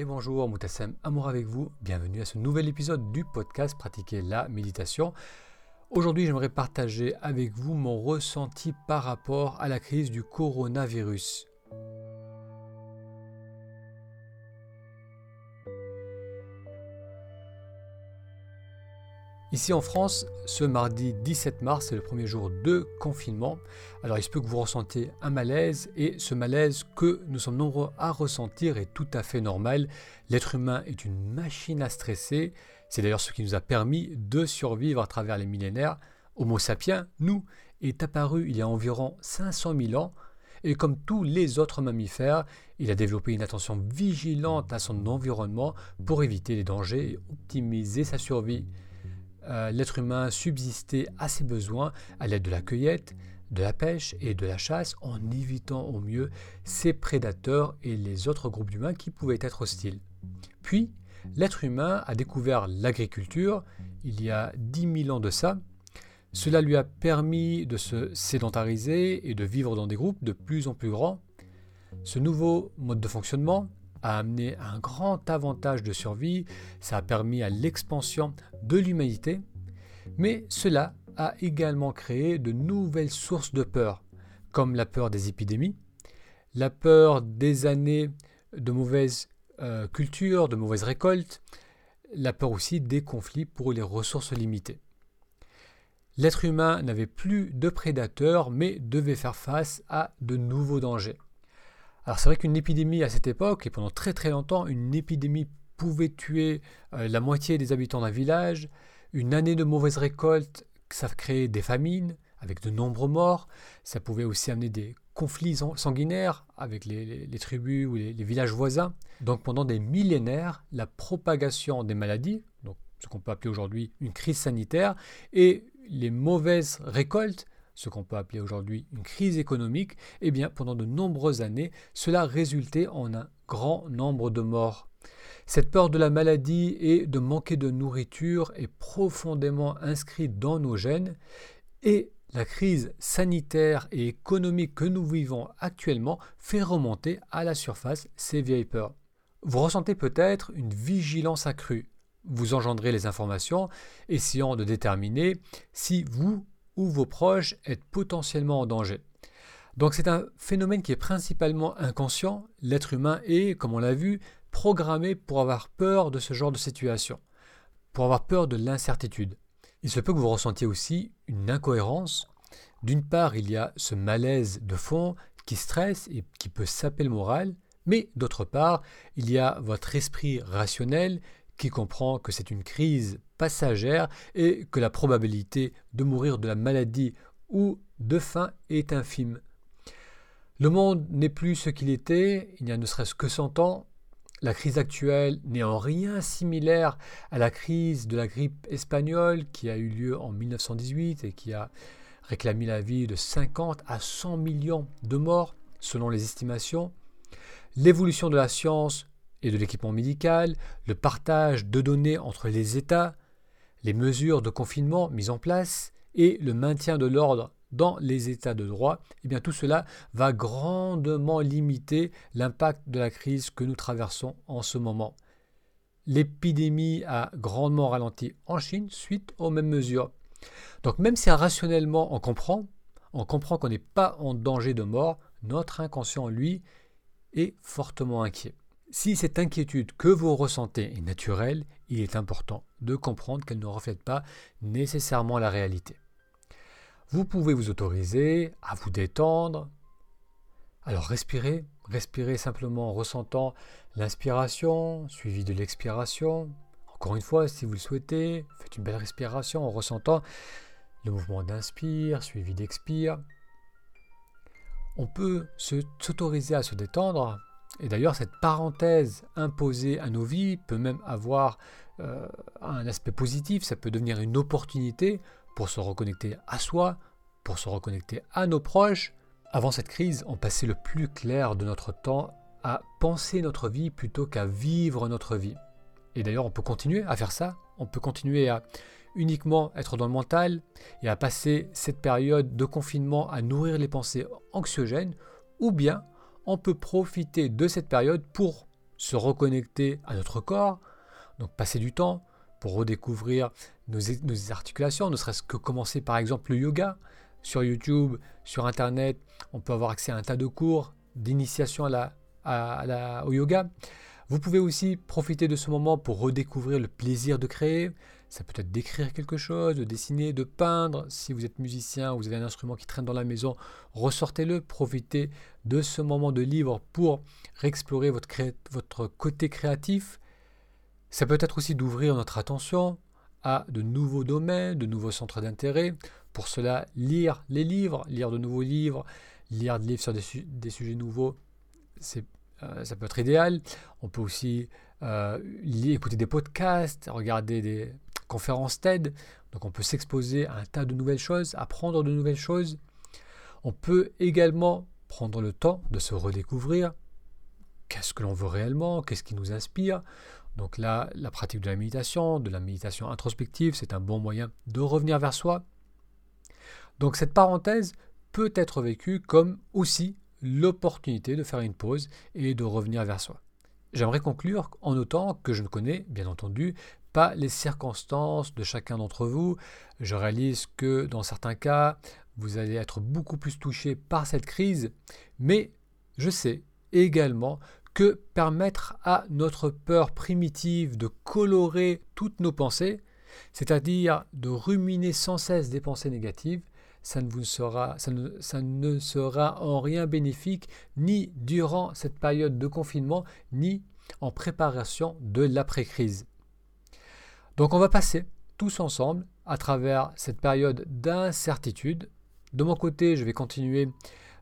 et bonjour, Moutassem Amour avec vous. Bienvenue à ce nouvel épisode du podcast Pratiquer la méditation. Aujourd'hui, j'aimerais partager avec vous mon ressenti par rapport à la crise du coronavirus. Ici en France, ce mardi 17 mars, c'est le premier jour de confinement. Alors il se peut que vous ressentiez un malaise et ce malaise que nous sommes nombreux à ressentir est tout à fait normal. L'être humain est une machine à stresser. C'est d'ailleurs ce qui nous a permis de survivre à travers les millénaires. Homo sapiens, nous, est apparu il y a environ 500 000 ans et comme tous les autres mammifères, il a développé une attention vigilante à son environnement pour éviter les dangers et optimiser sa survie. Euh, l'être humain subsistait à ses besoins à l'aide de la cueillette, de la pêche et de la chasse en évitant au mieux ses prédateurs et les autres groupes d'humains qui pouvaient être hostiles. Puis, l'être humain a découvert l'agriculture il y a 10 000 ans de ça. Cela lui a permis de se sédentariser et de vivre dans des groupes de plus en plus grands. Ce nouveau mode de fonctionnement a amené un grand avantage de survie, ça a permis à l'expansion de l'humanité, mais cela a également créé de nouvelles sources de peur, comme la peur des épidémies, la peur des années de mauvaise euh, culture, de mauvaises récoltes, la peur aussi des conflits pour les ressources limitées. L'être humain n'avait plus de prédateurs, mais devait faire face à de nouveaux dangers. Alors c'est vrai qu'une épidémie à cette époque, et pendant très très longtemps, une épidémie pouvait tuer euh, la moitié des habitants d'un village, une année de mauvaise récolte, ça créait des famines avec de nombreux morts, ça pouvait aussi amener des conflits sanguinaires avec les, tribus ou les, villages voisins. Donc pendant des millénaires, la propagation des maladies, donc ce qu'on peut appeler aujourd'hui une crise sanitaire, et les mauvaises récoltes ce qu'on peut appeler aujourd'hui une crise économique, eh bien pendant de nombreuses années, cela résultait en un grand nombre de morts. Cette peur de la maladie et de manquer de nourriture est profondément inscrite dans nos gènes et la crise sanitaire et économique que nous vivons actuellement fait remonter à la surface ces vieilles peurs. Vous ressentez peut-être une vigilance accrue. Vous engendrez les informations, essayant de déterminer si vous vos proches êtes potentiellement en danger. Donc c'est un phénomène qui est principalement inconscient. L'être humain est, comme on l'a vu, programmé pour avoir peur de ce genre de situation, pour avoir peur de l'incertitude. Il se peut que vous ressentiez aussi une incohérence. D'une part, il y a ce malaise de fond qui stresse et qui peut saper le moral, mais d'autre part, il y a votre esprit rationnel qui comprend que c'est une crise passagère et que la probabilité de mourir de la maladie ou de faim est infime. Le monde n'est plus ce qu'il était il y a ne serait-ce que 100 ans. La crise actuelle n'est en rien similaire à la crise de la grippe espagnole qui a eu lieu en 1918 et qui a réclamé la vie de 50 à 100 millions de morts selon les estimations. L'évolution de la science et de l'équipement médical, le partage de données entre les États, les mesures de confinement mises en place et le maintien de l'ordre dans les États de droit, eh bien tout cela va grandement limiter l'impact de la crise que nous traversons en ce moment. L'épidémie a grandement ralenti en Chine suite aux mêmes mesures. Donc même si rationnellement on comprend, on comprend qu'on n'est pas en danger de mort, notre inconscient, lui, est fortement inquiet. Si cette inquiétude que vous ressentez est naturelle, il est important de comprendre qu'elle ne reflète pas nécessairement la réalité. Vous pouvez vous autoriser à vous détendre. Alors respirez, respirez simplement en ressentant l'inspiration suivie de l'expiration. Encore une fois, si vous le souhaitez, faites une belle respiration en ressentant le mouvement d'inspire suivi d'expire. On peut s'autoriser à se détendre et d'ailleurs, cette parenthèse imposée à nos vies peut même avoir euh, un aspect positif, ça peut devenir une opportunité pour se reconnecter à soi, pour se reconnecter à nos proches. Avant cette crise, on passait le plus clair de notre temps à penser notre vie plutôt qu'à vivre notre vie. Et d'ailleurs, on peut continuer à faire ça, on peut continuer à uniquement être dans le mental et à passer cette période de confinement à nourrir les pensées anxiogènes, ou bien on peut profiter de cette période pour se reconnecter à notre corps, donc passer du temps pour redécouvrir nos, articulations, ne serait-ce que commencer par exemple le yoga sur YouTube, sur Internet, on peut avoir accès à un tas de cours d'initiation à la, au yoga. Vous pouvez aussi profiter de ce moment pour redécouvrir le plaisir de créer. Ça peut être d'écrire quelque chose, de dessiner, de peindre. Si vous êtes musicien, vous avez un instrument qui traîne dans la maison, ressortez-le. Profitez de ce moment de libre pour réexplorer votre, votre côté créatif. Ça peut être aussi d'ouvrir notre attention à de nouveaux domaines, de nouveaux centres d'intérêt. Pour cela, lire les livres, lire de nouveaux livres, lire des livres sur des, sujets nouveaux, euh, ça peut être idéal. On peut aussi euh, écouter des podcasts, regarder des conférences TED. Donc on peut s'exposer à un tas de nouvelles choses, apprendre de nouvelles choses. On peut également prendre le temps de se redécouvrir. Qu'est-ce que l'on veut réellement? Qu'est-ce qui nous inspire? Donc là, la pratique de la méditation, de la méditation introspective, c'est un bon moyen de revenir vers soi. Donc cette parenthèse peut être vécue comme aussi l'opportunité de faire une pause et de revenir vers soi. J'aimerais conclure en notant que je ne connais, bien entendu, pas les circonstances de chacun d'entre vous. Je réalise que dans certains cas, vous allez être beaucoup plus touché par cette crise, mais je sais également que permettre à notre peur primitive de colorer toutes nos pensées, c'est-à-dire de ruminer sans cesse des pensées négatives, ça ne, sera en rien bénéfique ni durant cette période de confinement, ni en préparation de l'après-crise. Donc on va passer tous ensemble à travers cette période d'incertitude. De mon côté, je vais continuer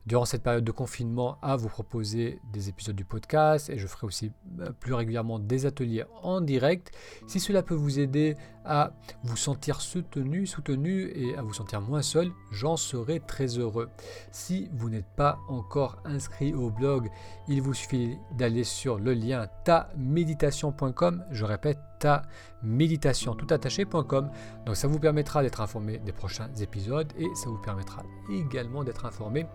durant cette période de confinement à vous proposer des épisodes du podcast et je ferai aussi euh, plus régulièrement des ateliers en direct. Si cela peut vous aider à vous sentir soutenu, soutenu et à vous sentir moins seul, j'en serai très heureux. Si vous n'êtes pas encore inscrit au blog, il vous suffit d'aller sur le lien taméditation.com. Je répète, ta méditation tout attaché.com. Donc ça vous permettra d'être informé des prochains épisodes et ça vous permettra également d'être informé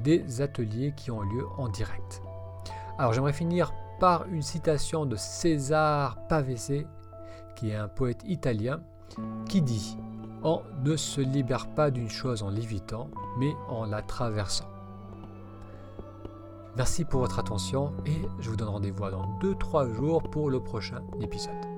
des ateliers qui ont lieu en direct. Alors j'aimerais finir par une citation de César Pavese, qui est un poète italien, qui dit On ne se libère pas d'une chose en l'évitant, mais en la traversant. Merci pour votre attention et je vous donne rendez-vous dans 2-3 jours pour le prochain épisode.